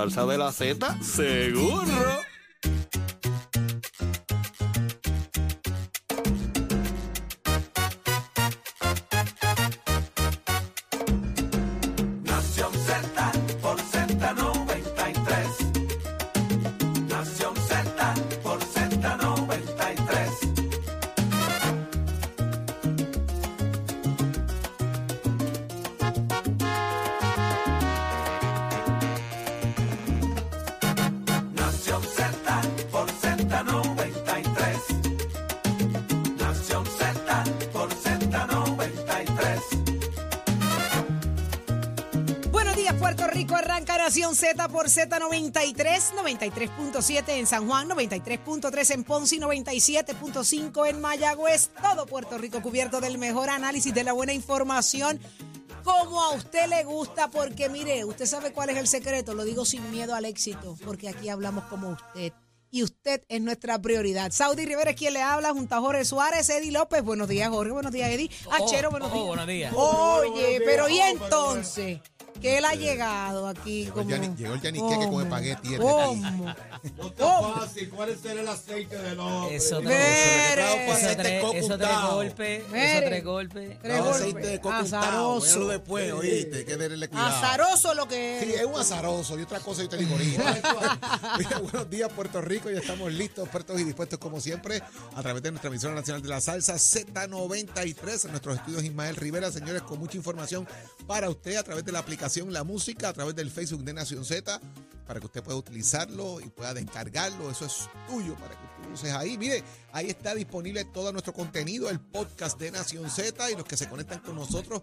Salsa de la Z, seguro. Por Z93, 93.7 en San Juan, 93.3 en Ponce y 97.5 en Mayagüez. Todo Puerto Rico cubierto del mejor análisis, de la buena información, como a usted le gusta, porque mire, usted sabe cuál es el secreto. Lo digo sin miedo al éxito, porque aquí hablamos como usted. Y usted es nuestra prioridad. Saudi Rivera es quien le habla, junto a Jorge Suárez, Eddie López. Buenos días, Jorge. Buenos días, Eddie. Achero, buenos oh, días. buenos días. Oye, pero ¿y entonces? Que él ha llegado aquí Llegó como... el llegó el yaniqueque con Hombre, espagueti. este ¿Cómo? No está ¿Cómo? fácil. ¿Cuál es el aceite del hombre? Eso tres, Aceite eso tres, golpes, eso tres golpes. Tres No, golpes. aceite de coco untado. Azaroso. Después, oíste. Que denle cuidado. Azaroso lo que Sí, es. es un azaroso. Y otra cosa yo te digo ahorita. Mira, buenos días, Puerto Rico. Ya estamos listos, expertos y dispuestos, como siempre, a través de nuestra emisora nacional de la salsa Z93. En nuestros estudios Ismael Rivera, señores, con mucha información para usted a través de la aplicación La Música, a través del Facebook de Nación Z, para que usted pueda utilizarlo y pueda descargarlo. Eso es tuyo para que tú uses ahí. Mire, ahí está disponible todo nuestro contenido, el podcast de Nación Z y los que se conectan con nosotros,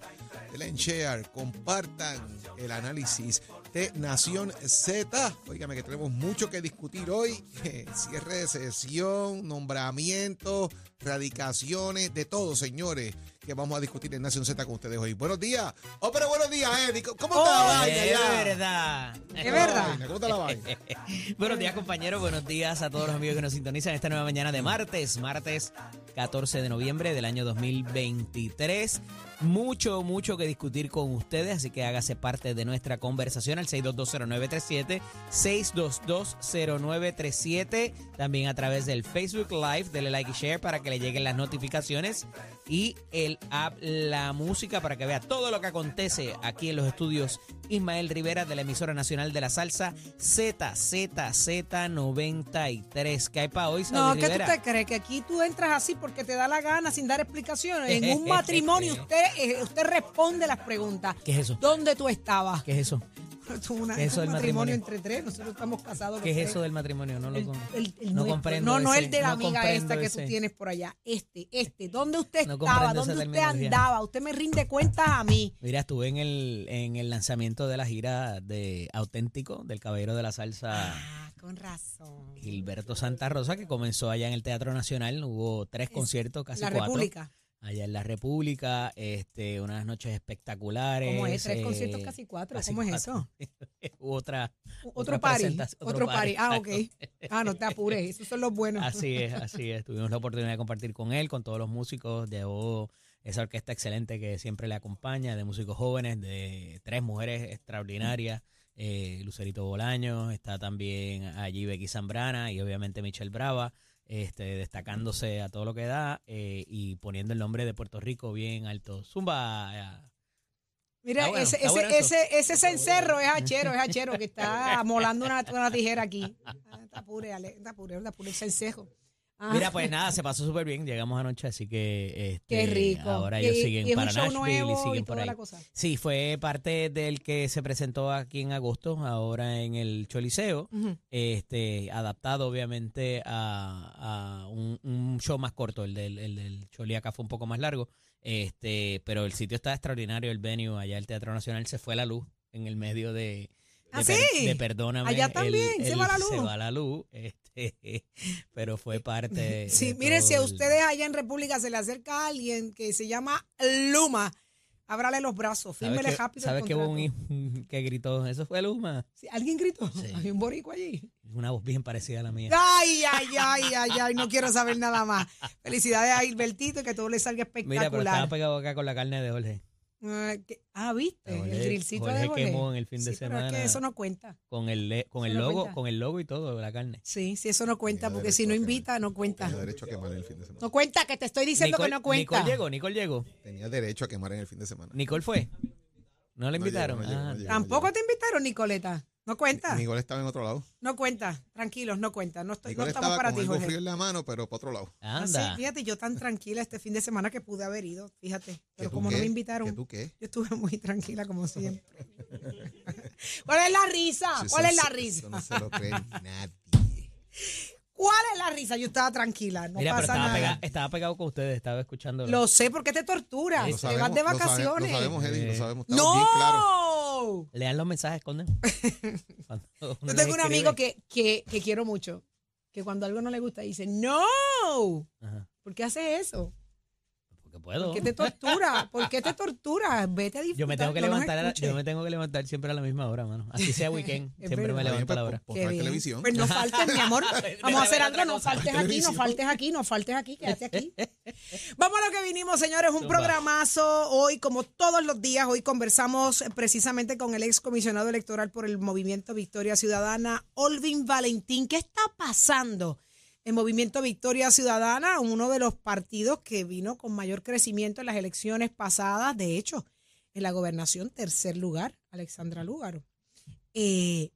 share, compartan el análisis de Nación Z. Óigame que tenemos mucho que discutir hoy. Cierre de sesión, nombramientos, radicaciones, de todo, señores, que vamos a discutir en Nación Z con ustedes hoy. Buenos días. Oh, pero buenos días, Eddie. ¿Cómo está la vaina Es verdad. Es verdad. ¿Cómo está la vaina? Buenos días, compañeros. Buenos días a todos los amigos que nos sintonizan esta nueva mañana de martes, martes 14 de noviembre del año 2023. Mucho, mucho que discutir con ustedes, así que hágase parte de nuestra conversación al 6220937, 6220937, también a través del Facebook Live, dele like y share para que le lleguen las notificaciones y el app La Música para que vea todo lo que acontece aquí en los estudios Ismael Rivera de la emisora nacional de la salsa ZZZ93. ¿Qué hay para hoy, No, ¿qué tú Rivera? te crees? Que aquí tú entras así porque te da la gana sin dar explicaciones. En un matrimonio usted, eh, usted responde las preguntas. ¿Qué es eso? ¿Dónde tú estabas? ¿Qué es eso? Tú, una- ¿Qué es eso un del matrimonio matrimonio? entre tres. Nosotros estamos casados. ¿Qué es tres. eso del matrimonio? No lo El- con- el- el no comprendo No, no ese- el de la amiga esta que ese. tú tienes por allá. Este, este. ¿Dónde usted No estaba? ¿Dónde usted andaba? Usted me rinde cuentas a mí. Mira, estuve en el, en el lanzamiento de la gira de Auténtico, del Caballero de la Salsa Ah, con razón. Gilberto Santa Rosa, que comenzó allá en el Teatro Nacional. Hubo tres conciertos, casi La cuatro. República. Allá en la República, este, unas noches espectaculares. ¿Cómo es? Tres eh, conciertos, casi cuatro. casi ¿Cómo es cuatro. Hubo otra. Otro party. Otro party. Ah, ok. exacto. Ah, no te apures. Esos son los buenos. Así es, así es. Tuvimos la oportunidad de compartir con él, con todos los músicos. Llevó esa orquesta excelente que siempre le acompaña, de músicos jóvenes, de tres mujeres extraordinarias. Eh, Lucerito Bolaño, está también allí Becky Zambrana y obviamente Michelle Brava, este, destacándose a todo lo que da eh, y poniendo el nombre de Puerto Rico bien alto. Zumba. eh, Mira, bueno, ese, ese, eso. ese, ese cencerro es hachero, es hachero, que está molando una, una tijera aquí. Está apure, Ale, está apure, está apure el cencejo. Ah, Mira, pues nada, se pasó súper bien. Llegamos anoche, así que este, Qué rico. ahora ellos y- siguen y para Nashville y y siguen por ahí. Sí, fue parte del que se presentó aquí en agosto, ahora en el Choliseo, este, adaptado obviamente a, a un, un show más corto, el del, el del Choli acá fue un poco más largo, este, pero el sitio está extraordinario, el venue, allá el Teatro Nacional, se fue la luz en el medio de... ¿Ah, sí? de perdóname. Allá el- también, se va la luz. Se va la luz, este, pero fue parte. Sí, de miren, si a ustedes allá en República se le acerca a alguien que se llama Luma, ábrale los brazos, ¿Sabes fírmele rápido. ¿sabes que hubo un que gritó? Eso fue Luma. Sí, ¿Alguien gritó? Sí. Hay un borico allí. Una voz bien parecida a la mía. Ay, ay, ay, ay, ay, no quiero saber nada más. Felicidades a Hilbertito y que todo le salga Mira, pero espectacular. estaba pegado acá con la carne de Jorge. Ah, que- ah, ¿viste? El Jorge- grillcito Jorge de Jorge. quemó en el fin de Sí, pero es que semana. eso no cuenta. Con el, le- con el no logo, cuenta. con el logo y todo, la carne. Sí, sí, eso no cuenta, Tenía porque si derecho no a quemar. invita, no cuenta. Tenía derecho a quemar en el fin de semana. No cuenta, que te estoy diciendo que no cuenta. Nicole llegó, Nicole llegó. Tenía derecho a quemar en el fin de semana. Nicole fue. ¿No llegó, invitaron? no llegó, no Ah, llegó. Tampoco te invitaron, Nicoleta. No cuenta. Mi gol estaba en otro lado. No cuenta. Tranquilos, no cuenta. No, estoy, no estamos estaba para con ti, algo Jorge. frío en la mano, pero para otro lado. Así, anda. fíjate, yo tan tranquila este fin de semana que pude haber ido, fíjate. Pero como no qué? me invitaron, ¿Que tú qué? yo estuve muy tranquila como siempre. ¿Cuál es la risa? ¿Cuál es la no risa? Eso no se lo cree nadie. ¿Cuál es la risa? Yo estaba tranquila, no Mira, pero pasa estaba, nada. pega- estaba pegado con ustedes, estaba escuchando. Lo sé porque te torturas, Lo te vas de vacaciones. Lo sabemos, Eddie, lo sabemos. Estamos bien claros. Lean los mensajes, Conden. Cuando uno Yo tengo un amigo que, que, que quiero mucho, que cuando algo no le gusta dice, ¡No! Ajá. ¿Por qué haces eso? Porque puedo. ¿Por qué te tortura? ¿Por qué te torturas? Vete a disfrutar. Yo me tengo que no levantar, a la- yo me tengo que levantar siempre a la misma hora, mano. Así sea weekend, siempre verdad. me levanto a la Pues, hora. pues, Qué pon bien. televisión. Pues no faltes, mi amor. Vamos a hacer algo, no faltes aquí, no faltes aquí, no faltes aquí, quédate aquí. Vamos a lo que vinimos, señores, un Zumba. programazo hoy, como todos los días, hoy conversamos eh, precisamente con el ex comisionado electoral por el Movimiento Victoria Ciudadana, Olvin Valentín. ¿Qué está pasando? El Movimiento Victoria Ciudadana, uno de los partidos que vino con mayor crecimiento en las elecciones pasadas, de hecho, en la gobernación, tercer lugar, Alexandra Lúgaro. Eh,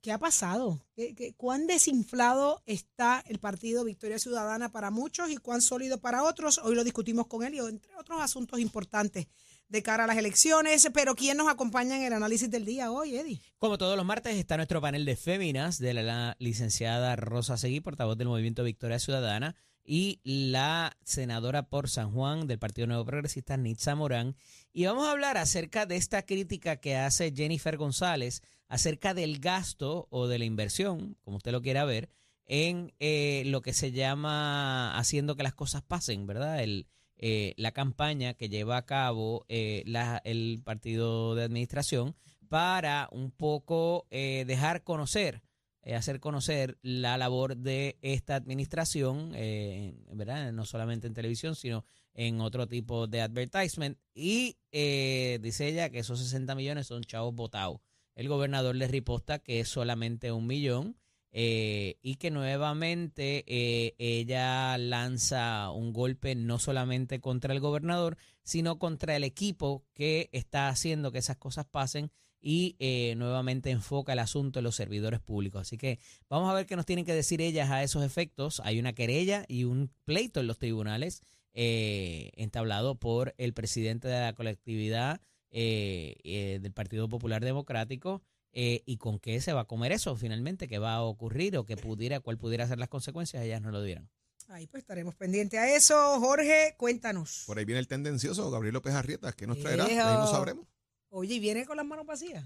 ¿Qué ha pasado? ¿Qué- qué- ¿Cuán desinflado está el partido Victoria Ciudadana para muchos y cuán sólido para otros? Hoy lo discutimos con él y entre otros asuntos importantes de cara a las elecciones. Pero ¿quién nos acompaña en el análisis del día hoy, Eddie? Como todos los martes está nuestro panel de féminas de la, licenciada Rosa Seguí, portavoz del Movimiento Victoria Ciudadana, y la senadora por San Juan del Partido Nuevo Progresista, Nitza Morán. Y vamos a hablar acerca de esta crítica que hace Jennifer González acerca del gasto o de la inversión, como usted lo quiera ver, en eh, lo que se llama haciendo que las cosas pasen, ¿verdad? El, eh, la campaña que lleva a cabo eh, la- el partido de administración para un poco eh, dejar conocer, eh, hacer conocer la labor de esta administración, eh, ¿verdad? No solamente en televisión, sino en otro tipo de advertisement. Y eh, dice ella que esos 60 millones son chavos votados. El gobernador le riposta que es solamente un millón eh, y que nuevamente eh, ella lanza un golpe no solamente contra el gobernador, sino contra el equipo que está haciendo que esas cosas pasen y eh, nuevamente enfoca el asunto en los servidores públicos. Así que vamos a ver qué nos tienen que decir ellas a esos efectos. Hay una querella y un pleito en los tribunales eh, entablado por el presidente de la colectividad eh, del Partido Popular Democrático. Eh, y con qué se va a comer eso finalmente, qué va a ocurrir o qué pudiera, cuál pudiera ser las consecuencias, ellas no lo dirán. Ahí pues estaremos pendientes a eso. Jorge, cuéntanos. Por ahí viene el tendencioso Gabriel López Arrieta. ¿Qué nos traerá? Ahí no sabremos. Oye, ¿y viene con las manos vacías?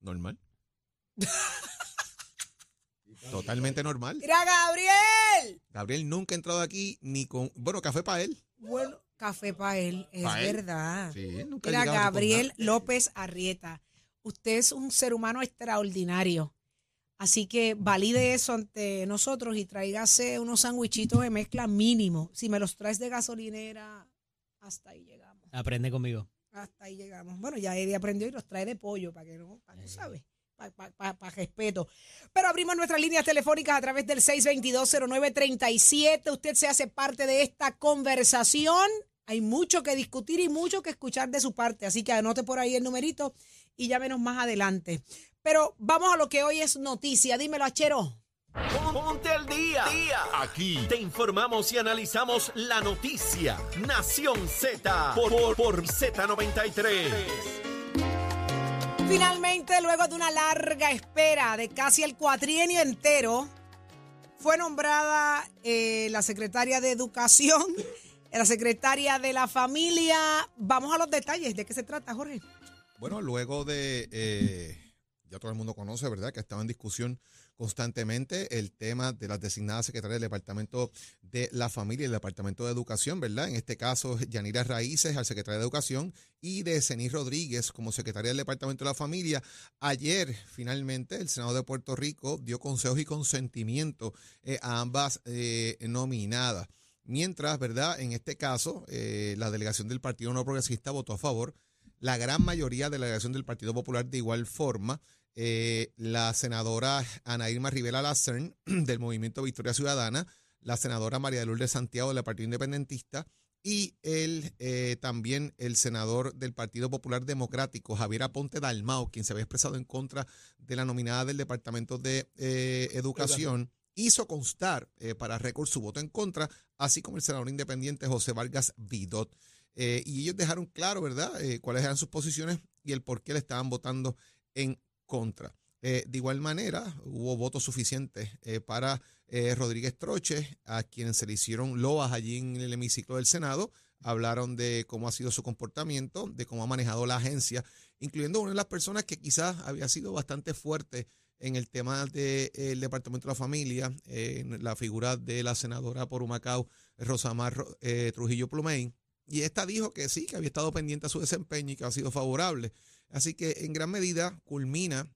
Normal. Totalmente normal. ¡Mira, Gabriel! Gabriel nunca ha entrado aquí ni con. Bueno, café para él. Bueno, café para él, es Pa' él. verdad. Sí, nunca Mira, Gabriel. López Arrieta, usted es un ser humano extraordinario. Así que valide eso ante nosotros y tráigase unos sandwichitos de mezcla mínimo. Si me los traes de gasolinera, hasta ahí llegamos. Aprende conmigo. Hasta ahí llegamos. Bueno, ya Eddie aprendió y los trae de pollo para que no, para tú sabes, para respeto. Pero abrimos nuestras líneas telefónicas a través del 6220937. Usted se hace parte de esta conversación. Hay mucho que discutir y mucho que escuchar de su parte. Así que anote por ahí el numerito y llámenos más adelante. Pero vamos a lo que hoy es noticia. Dímelo, Achero. Ponte al día. Aquí te informamos y analizamos la noticia. Nación Z por, por, por Z93. Finalmente, luego de una larga espera de casi el cuatrienio entero, fue nombrada eh, la secretaria de Educación, la secretaria de la Familia. Vamos a los detalles. ¿De qué se trata, Jorge? Bueno, luego de, eh, ya todo el mundo conoce, ¿verdad? Que estaba en discusión constantemente el tema de las designadas secretarias del Departamento de la Familia y el Departamento de Educación, ¿verdad? En este caso, Yanira Raíces al secretario de Educación y de Cenis Rodríguez como secretaria del Departamento de la Familia. Ayer, finalmente, el Senado de Puerto Rico dio consejos y consentimiento eh, a ambas eh, nominadas. Mientras, ¿verdad? En este caso, eh, la delegación del Partido No Progresista votó a favor la gran mayoría de la delegación del Partido Popular de igual forma. Eh, la senadora Ana Irma Rivera Lacern del Movimiento Victoria Ciudadana, la senadora María de Lourdes Santiago del Partido Independentista y el, eh, también el senador del Partido Popular Democrático, Javier Aponte Dalmao, quien se había expresado en contra de la nominada del Departamento de eh, Educación, hizo constar eh, para récord su voto en contra, así como el senador independiente José Vargas Vidot. Eh, y ellos dejaron claro, ¿verdad?, eh, cuáles eran sus posiciones y el por qué le estaban votando en contra. De igual manera, hubo votos suficientes para Rodríguez Troche, a quien se le hicieron loas allí en el hemiciclo del Senado. Hablaron de cómo ha sido su comportamiento, de cómo ha manejado la agencia, incluyendo una de las personas que quizás había sido bastante fuerte en el tema del Departamento de la Familia, la figura de la senadora por Humacao, Rosamar Ro- eh, Trujillo Plumey. Y esta dijo que sí, que había estado pendiente a su desempeño y que ha sido favorable. Así que en gran medida culmina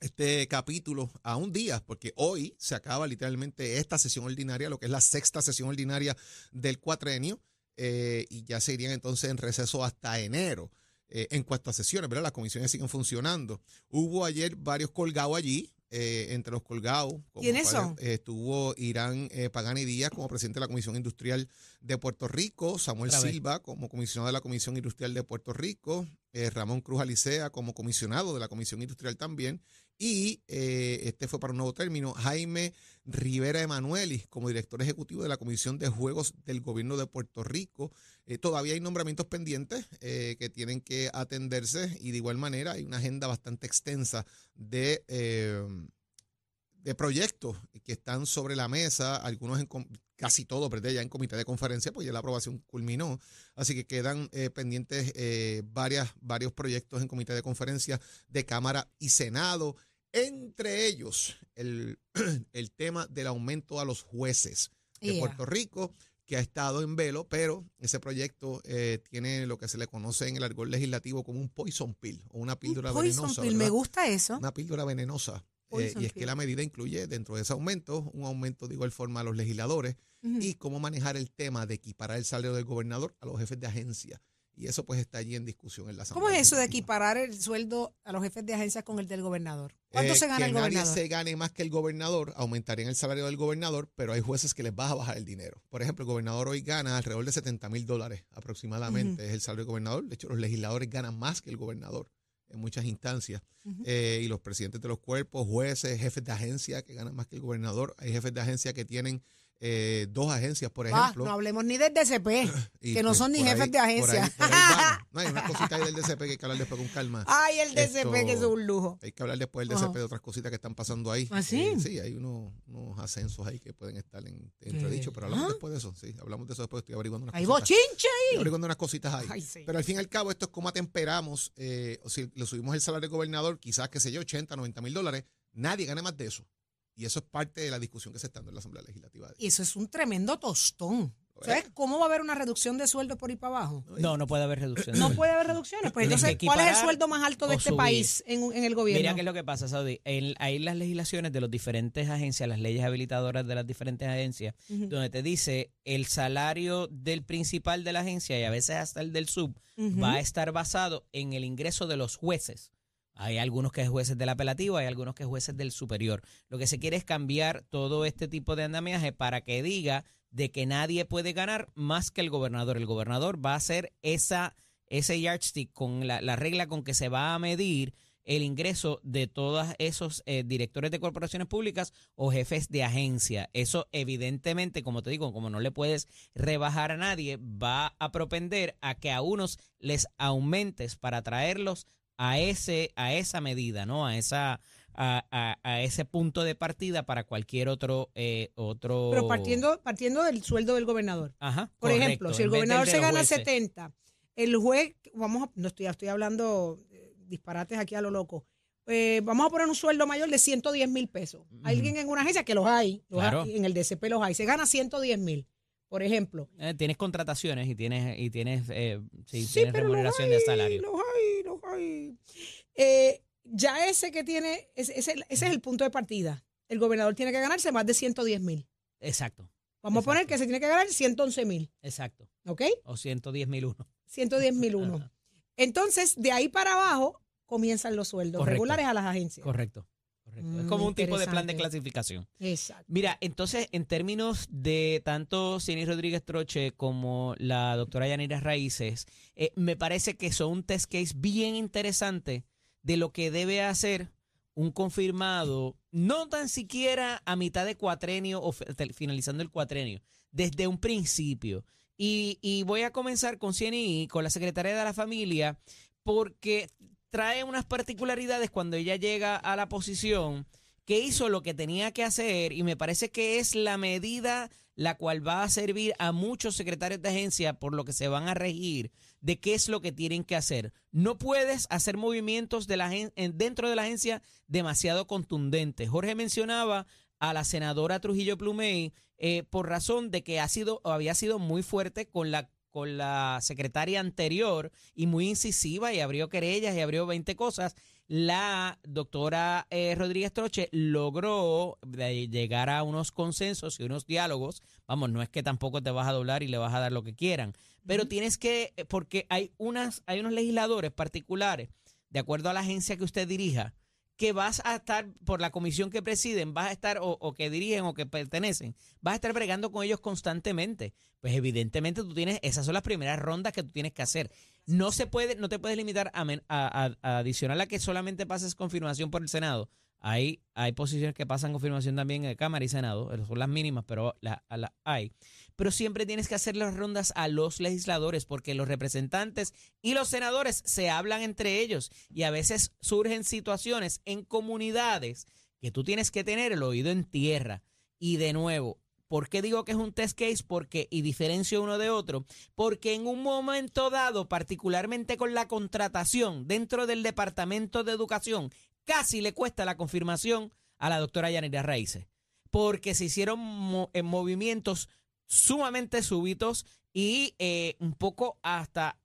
este capítulo a un día, porque hoy se acaba literalmente esta sesión ordinaria, lo que es la sexta sesión ordinaria del cuatrenio, eh, y ya se irían entonces en receso hasta enero. Eh, en cuanto a sesiones, ¿verdad? Las comisiones siguen funcionando. Hubo ayer varios colgados allí, eh, entre los colgados. ¿Quiénes son? eh, estuvo Irán eh, Pagani Díaz como presidente de la Comisión Industrial de Puerto Rico, Samuel. Silva como comisionado de la Comisión Industrial de Puerto Rico, Ramón Cruz Alicea como comisionado de la Comisión Industrial también, y eh, este fue para un nuevo término, Jaime Rivera Emanuelis como director ejecutivo de la Comisión de Juegos del Gobierno de Puerto Rico. Eh, todavía hay nombramientos pendientes eh, que tienen que atenderse y de igual manera hay una agenda bastante extensa de... de proyectos que están sobre la mesa, algunos en casi todos, ¿verdad? Ya en comité de conferencia, pues ya la aprobación culminó. Así que quedan eh, pendientes varias, varios proyectos en comité de conferencia de Cámara y Senado. Entre ellos, el, el tema del aumento a los jueces de. Puerto Rico, que ha estado en velo, pero ese proyecto eh, tiene lo que se le conoce en el argol legislativo como un poison pill o una píldora Poison venenosa. pill, me gusta eso. Una píldora venenosa. Eh, y es que la medida incluye dentro de ese aumento un aumento de igual forma a los legisladores y cómo manejar el tema de equiparar el salario del gobernador a los jefes de agencia. Y eso pues está allí en discusión en la Asamblea. ¿Cómo es eso de equiparar el sueldo a los jefes de agencias con el del gobernador? ¿Cuánto Eh, se gana que el nadie gobernador? se gane más que el gobernador, aumentarían el salario del gobernador, pero hay jueces que les vas a bajar el dinero. Por ejemplo, el gobernador hoy gana alrededor de 70 mil dólares aproximadamente, es el salario del gobernador. De hecho, los legisladores ganan más que el gobernador en muchas instancias. Eh, y los presidentes de los cuerpos, jueces, jefes de agencia que ganan más que el gobernador. Hay jefes de agencia que tienen eh, dos agencias, por Ah, ejemplo. no hablemos ni del DCP, y, que no pues, son ni jefes ahí- de por ahí- agencia. por ahí vamos. No, hay una cosita ahí del DCP que hay que hablar después con calma. Ay, el DCP, que es un lujo. Hay que hablar después del Ajá. DCP de otras cositas que están pasando ahí. ¿Ah, sí? Eh, sí, hay unos, unos ascensos ahí que pueden estar en entredicho, pero hablamos ¿Ah? después de eso. Sí, hablamos de eso después. Estoy averiguando unas Hay cositas. bochinche Estoy ahí. averiguando unas cositas ahí. Ay, sí. Pero al fin y al cabo, esto es cómo atemperamos. Eh, o si le subimos el salario del gobernador, quizás, qué sé yo, 80, 90 mil dólares. Nadie gane más de eso. Y eso es parte de la discusión que se está dando en la Asamblea Legislativa. Y eso es un tremendo tostón. ¿Sabes cómo va a haber una reducción de sueldo por ahí para abajo? No, no puede haber reducción. No puede haber reducciones. Pues entonces, ¿cuál es el sueldo más alto de este subir. país en, en el gobierno? Mira qué es lo que pasa, Saudi. En- hay las legislaciones de las diferentes agencias, las leyes habilitadoras de las diferentes agencias, donde te dice el salario del principal de la agencia y a veces hasta el del sub va a estar basado en el ingreso de los jueces. Hay algunos que es jueces del apelativo, hay algunos que es jueces del superior. Lo que se quiere es cambiar todo este tipo de andamiaje para que diga de que nadie puede ganar más que el gobernador. El gobernador va a hacer esa, ese yardstick con la, la regla con que se va a medir el ingreso de todos esos eh, directores de corporaciones públicas o jefes de agencia. Eso evidentemente, como te digo, como no le puedes rebajar a nadie, va a propender a que a unos les aumentes para traerlos a ese a esa medida, ¿no? A esa a, a- a ese punto de partida para cualquier otro eh, otro Pero partiendo, partiendo del sueldo del gobernador. Ajá, Por correcto, ejemplo, si el gobernador se gana jueces. 70, el juez, vamos a, no estoy, estoy hablando eh, disparates aquí a lo loco. Eh, vamos a poner un sueldo mayor de 110 mil pesos. Hay Alguien en una agencia que los hay, los Claro. hay, en el DCP los hay, se gana 110 mil, por ejemplo. Eh, tienes contrataciones y tienes y tienes eh, sí, Sí, tienes remuneración hay, de salario. Los Eh, ya ese que tiene, ese, ese- ese es el punto de partida. El gobernador tiene que ganarse más de 110 mil. Exacto, Vamos a poner que se tiene que ganar 111 mil, exacto. ¿ok? O 110 mil uno. 110 mil uno. Entonces, de ahí para abajo comienzan los sueldos Correcto. regulares a las agencias. Correcto. Correcto. es Mm, como un tipo de plan de clasificación. Exacto. Mira, entonces, en términos de tanto Cini Rodríguez Troche como la doctora Yanira Raíces, eh, me parece que son un test case bien interesante de lo que debe hacer un confirmado, no tan siquiera a mitad de cuatrenio o finalizando el cuatrenio, desde un principio. Y, y voy a comenzar con CNI, con la secretaria de la familia, porque trae unas particularidades cuando ella llega a la posición que hizo lo que tenía que hacer y me parece que es la medida la cual va a servir a muchos secretarios de agencia por lo que se van a regir de qué es lo que tienen que hacer. No puedes hacer movimientos de la, dentro de la agencia demasiado contundentes. Jorge mencionaba a la senadora Trujillo Plumey eh, por razón de que ha sido había sido muy fuerte con la con la secretaria anterior y muy incisiva y abrió querellas y abrió 20 cosas. La doctora eh, Rodríguez Troche logró de llegar a unos consensos y unos diálogos. Vamos, no es que tampoco te vas a doblar y le vas a dar lo que quieran, pero tienes que, eh, porque hay, unas, hay unos legisladores particulares, de acuerdo a la agencia que usted dirija, que vas a estar, por la comisión que presiden, vas a estar, o, o que dirigen o que pertenecen, vas a estar bregando con ellos constantemente. Pues evidentemente tú tienes, esas son las primeras rondas que tú tienes que hacer. No se puede, no te puedes limitar a, a- a- que solamente pases confirmación por el Senado. Hay, hay posiciones que pasan confirmación también en Cámara y Senado, eh, son las mínimas, pero la, a la- hay. Pero siempre tienes que hacer las rondas a los legisladores, porque los representantes y los senadores se hablan entre ellos y a veces surgen situaciones en comunidades que tú tienes que tener el oído en tierra. Y de nuevo, ¿por qué digo que es un test case? Porque, y diferencio uno de otro, porque en un momento dado, particularmente con la contratación dentro del Departamento de Educación, casi le cuesta la confirmación a la doctora Yanira Raíces, porque se hicieron mo- eh, movimientos sumamente súbitos y eh, un poco hasta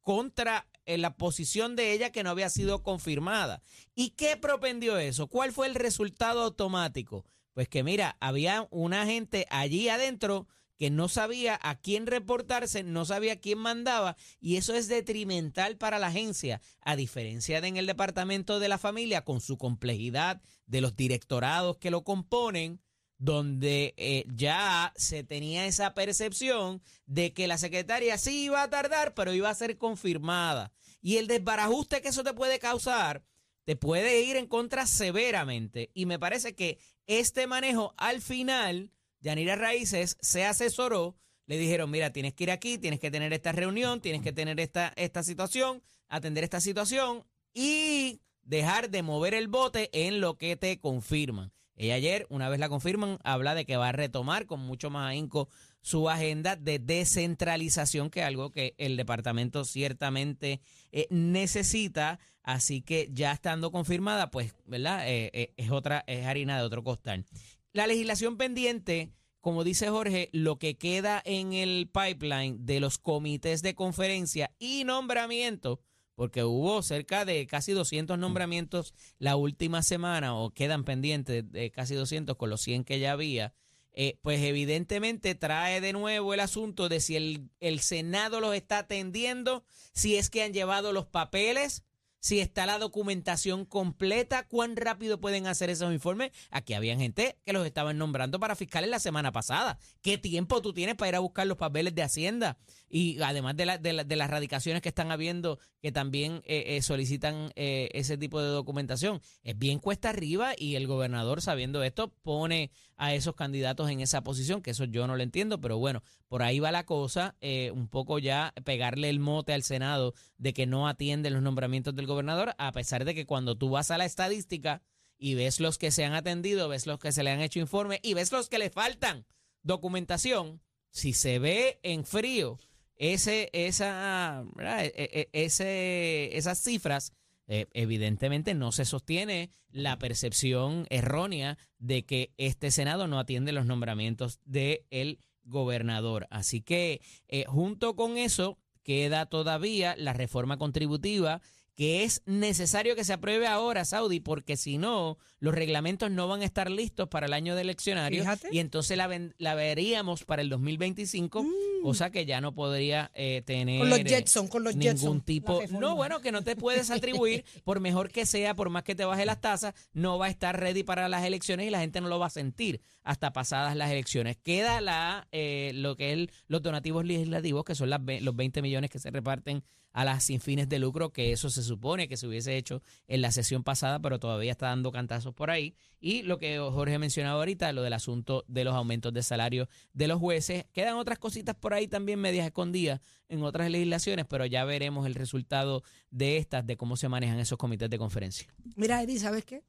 contra eh, la posición de ella que no había sido confirmada. ¿Y qué propendió eso? ¿Cuál fue el resultado automático? Pues que mira, había una gente allí adentro que no sabía a quién reportarse, no sabía quién mandaba, y eso es detrimental para la agencia, a diferencia de en el departamento de la familia, con su complejidad de los directorados que lo componen, donde eh, ya se tenía esa percepción de que la secretaria sí iba a tardar, pero iba a ser confirmada. Y el desbarajuste que eso te puede causar, te puede ir en contra severamente. Y me parece que este manejo al final, Yanira Raíces se asesoró, le dijeron, mira, tienes que ir aquí, tienes que tener esta reunión, tienes que tener esta, esta situación, atender esta situación y dejar de mover el bote en lo que te confirman. Ella ayer, una vez la confirman, habla de que va a retomar con mucho más ahínco su agenda de descentralización, que es algo que el departamento ciertamente eh, necesita. Así que ya estando confirmada, pues, ¿verdad? Eh, eh, es otra, es harina de otro costal. La legislación pendiente, como dice Jorge, lo que queda en el pipeline de los comités de conferencia y nombramiento, porque hubo cerca de casi 200 nombramientos la última semana, o quedan pendientes de casi 200 con los 100 que ya había, eh, pues evidentemente trae de nuevo el asunto de si el, el Senado los está atendiendo, si es que han llevado los papeles, si está la documentación completa, cuán rápido pueden hacer esos informes. Aquí había gente que los estaban nombrando para fiscales la semana pasada. ¿Qué tiempo tú tienes para ir a buscar los papeles de Hacienda? Y además de, de, de las radicaciones que están habiendo, que también eh, eh, solicitan eh, ese tipo de documentación. Es bien cuesta arriba y el gobernador, sabiendo esto, pone a esos candidatos en esa posición, que eso yo no lo entiendo, pero bueno, por ahí va la cosa, eh, un poco ya pegarle el mote al Senado de que no atienden los nombramientos del gobernador, a pesar de que cuando tú vas a la estadística y ves los que se han atendido, ves los que se le han hecho informe y ves los que le faltan documentación, si se ve en frío ese, esa. E- e- ese, esas cifras, eh, evidentemente no se sostiene la percepción errónea de que este Senado no atiende los nombramientos del gobernador. Así que eh, junto con eso queda todavía la reforma contributiva que es necesario que se apruebe ahora, Saudi, porque si no, los reglamentos no van a estar listos para el año de eleccionario Fíjate. y entonces la, ven- la veríamos para el 2025, cosa que ya no podría eh, tener Mm. Con los eh, Jetson, con los ningún Jetson, tipo. No, bueno, que no te puedes atribuir, por mejor que sea, por más que te baje las tasas, no va a estar ready para las elecciones y la gente no lo va a sentir hasta pasadas las elecciones. Queda la eh, lo que es los donativos legislativos, que son las, los 20 millones que se reparten a las sin fines de lucro, que eso se supone que se hubiese hecho en la sesión pasada, pero todavía está dando cantazos por ahí. Y lo que Jorge mencionaba ahorita, lo del asunto de los aumentos de salario de los jueces. Quedan otras cositas por ahí también medias escondidas en otras legislaciones, pero ya veremos el resultado de estas, de cómo se manejan esos comités de conferencia. Mira, Eddie, ¿sabes qué?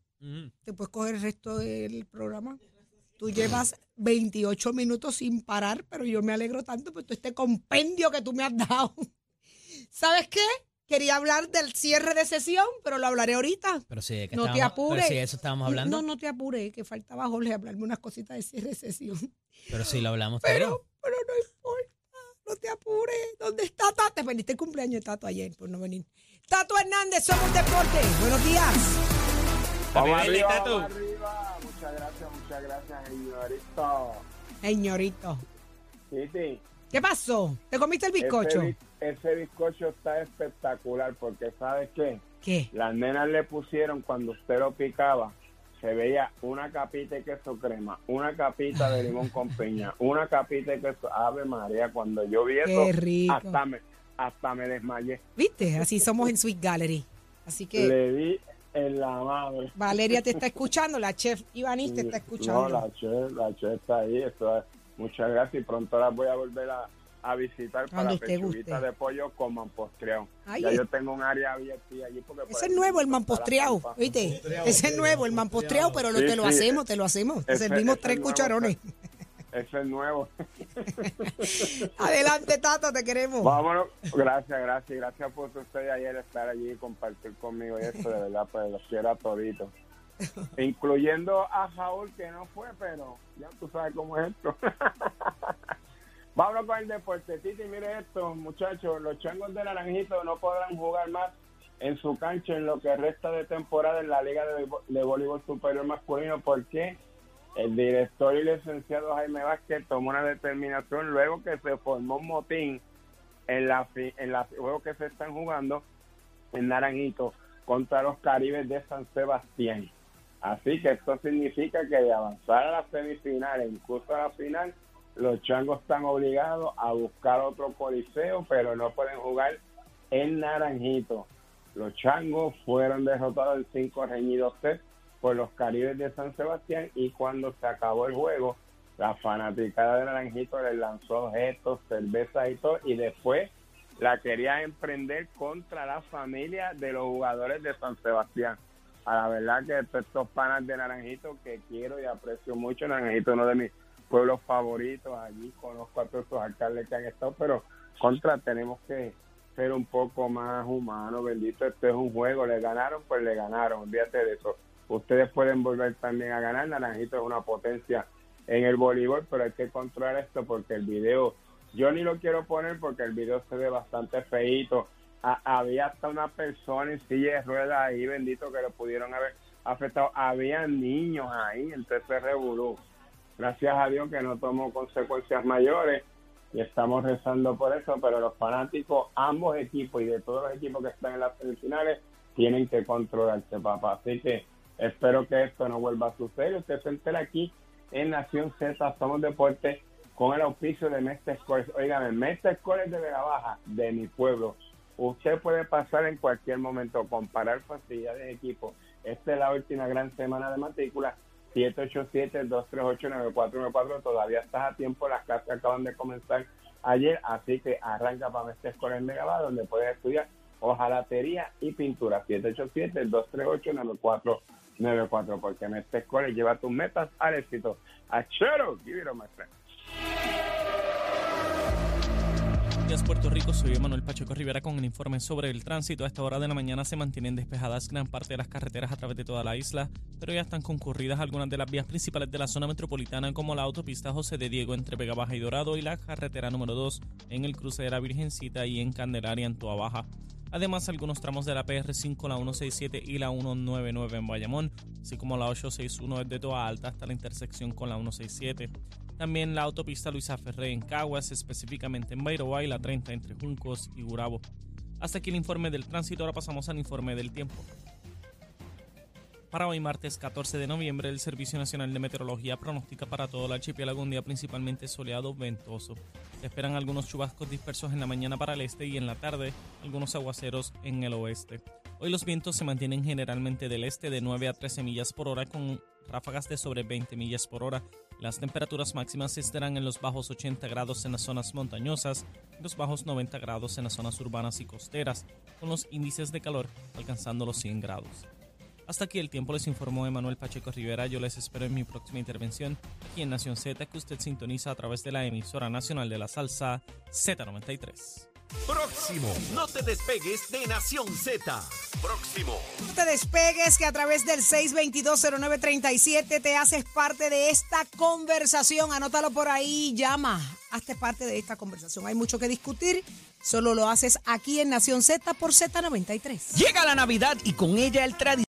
Te puedes coger el resto del programa. Tú llevas 28 minutos sin parar, pero yo me alegro tanto por todo este compendio que tú me has dado. ¿Sabes qué? Quería hablar del cierre de sesión, pero lo hablaré ahorita. Pero sí, que No te apures. Pero sí, de eso estábamos hablando. No, no te apures, que faltaba Jorge hablarme unas cositas de cierre de sesión. Pero sí lo hablamos Pero, pero no importa, no te apures. ¿Dónde está Tato? Te perdiste el cumpleaños de Tato ayer por no venir. Tato Hernández, somos deporte. Buenos días. Vamos arriba, Tato. vamos arriba. Muchas gracias, muchas gracias, señorito. Señorito. Titi, ¿Qué pasó? ¿Te comiste el bizcocho? Ese, bi- ese bizcocho está espectacular porque, ¿sabes qué? ¿Qué? Las nenas le pusieron cuando usted lo picaba, se veía una capita de queso crema, una capita de limón con piña, una capita de queso. Ave María, cuando yo vi eso, rico. hasta me, hasta me desmayé. ¿Viste? Así somos en Sweet Gallery. Así que Le di en la madre. Valeria te está escuchando, la chef Ivanis te está escuchando. No, la chef, la chef está ahí. Eso es- muchas gracias y pronto la voy a volver a, a visitar Cuando para usted pechuguita guste. de pollo con mampostreado. Ay, ya es- yo tengo un área abierta allí porque... Ese es nuevo, el mampostreado, ¿viste? Ese es nuevo, el mampostreado, pero lo, Sí, te lo sí. hacemos, te lo hacemos. Te servimos ese tres nuevo, cucharones. Ese es nuevo. Adelante, Tato, te queremos. Vámonos. Gracias, gracias. Gracias por ustedes ayer estar allí y compartir conmigo y esto, de verdad, pues los quiero a toditos. Incluyendo a Saúl, que no fue, pero ya tú sabes cómo es esto. Vámonos con el deporte. Titi, mire esto, muchachos. Los changos de Naranjito no podrán jugar más en su cancha en lo que resta de temporada en la Liga de, de Voleibol Superior Masculino. porque El director y licenciado Jaime Vázquez tomó una determinación luego que se formó un motín en la en los juegos que se están jugando en Naranjito contra los Caribes de San Sebastián. Así que esto significa que de avanzar a la semifinal e incluso a la final, los changos están obligados a buscar otro coliseo, pero no pueden jugar en Naranjito. Los changos fueron derrotados en cinco reñidos sets por los Caribes de San Sebastián y cuando se acabó el juego, la fanaticada de Naranjito les lanzó objetos, cervezas y todo, y después la quería emprender contra la familia de los jugadores de San Sebastián. A la verdad que estos panas de Naranjito que quiero y aprecio mucho, Naranjito uno de mis pueblos favoritos, allí conozco a todos estos alcaldes que han estado, pero contra tenemos que ser un poco más humanos, bendito, esto es un juego, le ganaron, pues le ganaron, olvídate de eso. Ustedes pueden volver también a ganar, Naranjito es una potencia en el voleibol, pero hay que controlar esto porque el video, yo ni lo quiero poner porque el video se ve bastante feíto. Había hasta una persona en silla de ruedas ahí, bendito, que lo pudieron haber afectado. Había niños ahí, entonces se revolú. Gracias a Dios que no tomó consecuencias mayores y estamos rezando por eso, pero los fanáticos, ambos equipos y de todos los equipos que están en las semifinales, tienen que controlarse, papá. Así que espero que esto no vuelva a suceder. Usted se entera aquí en Nación Z, Somos Deportes, con el auspicio de Mestre Scores. Oigan, Mestre Scores de Vega Baja, de mi pueblo. Usted puede pasar en cualquier momento, comparar facilidades de equipo. Esta es la última gran semana de matrícula. 787-238-9494. Todavía estás a tiempo. Las clases acaban de comenzar ayer. Así que arranca para Mestre Vega Baja, donde puedes estudiar hojalatería y pintura. 787-238-9494. Porque Mestre Scores lleva tus metas al éxito. ¡Achero! Give it. Días Puerto Rico, soy Manuel Pacheco Rivera con el informe sobre el tránsito. A esta hora de la mañana se mantienen despejadas gran parte de las carreteras a través de toda la isla, pero ya están concurridas algunas de las vías principales de la zona metropolitana como la autopista José de Diego entre Vega Baja y Dorado y la carretera número 2 en el cruce de la Virgencita y en Candelaria en Toa Baja. Además, algunos tramos de la PR5, la 167 y la 199 en Bayamón, así como la 861 desde Toa Alta hasta la intersección con la 167. También la autopista Luisa Ferré en Caguas, específicamente en Bayroa y la 30 entre Juncos y Gurabo. Hasta aquí el informe del tránsito, ahora pasamos al informe del tiempo. Para hoy martes 14 de noviembre, el Servicio Nacional de Meteorología pronostica para todo el archipiélago un día principalmente soleado, ventoso. Se esperan algunos chubascos dispersos en la mañana para el este y en la tarde algunos aguaceros en el oeste. Hoy los vientos se mantienen generalmente del este de 9 a 13 millas por hora con ráfagas de sobre 20 millas por hora. Las temperaturas máximas estarán en los bajos 80 grados en las zonas montañosas y los bajos 90 grados en las zonas urbanas y costeras, con los índices de calor alcanzando los 100 grados. Hasta aquí el tiempo les informó Emanuel Pacheco Rivera. Yo les espero en mi próxima intervención aquí en Nación Z que usted sintoniza a través de la emisora nacional de la salsa Z93. Próximo. No te despegues de Nación Z. Próximo. No te despegues que a través del 6220937 te haces parte de esta conversación. Anótalo por ahí, llama. Hazte parte de esta conversación. Hay mucho que discutir. Solo lo haces aquí en Nación Z por Z93. Llega la Navidad y con ella el tradicional.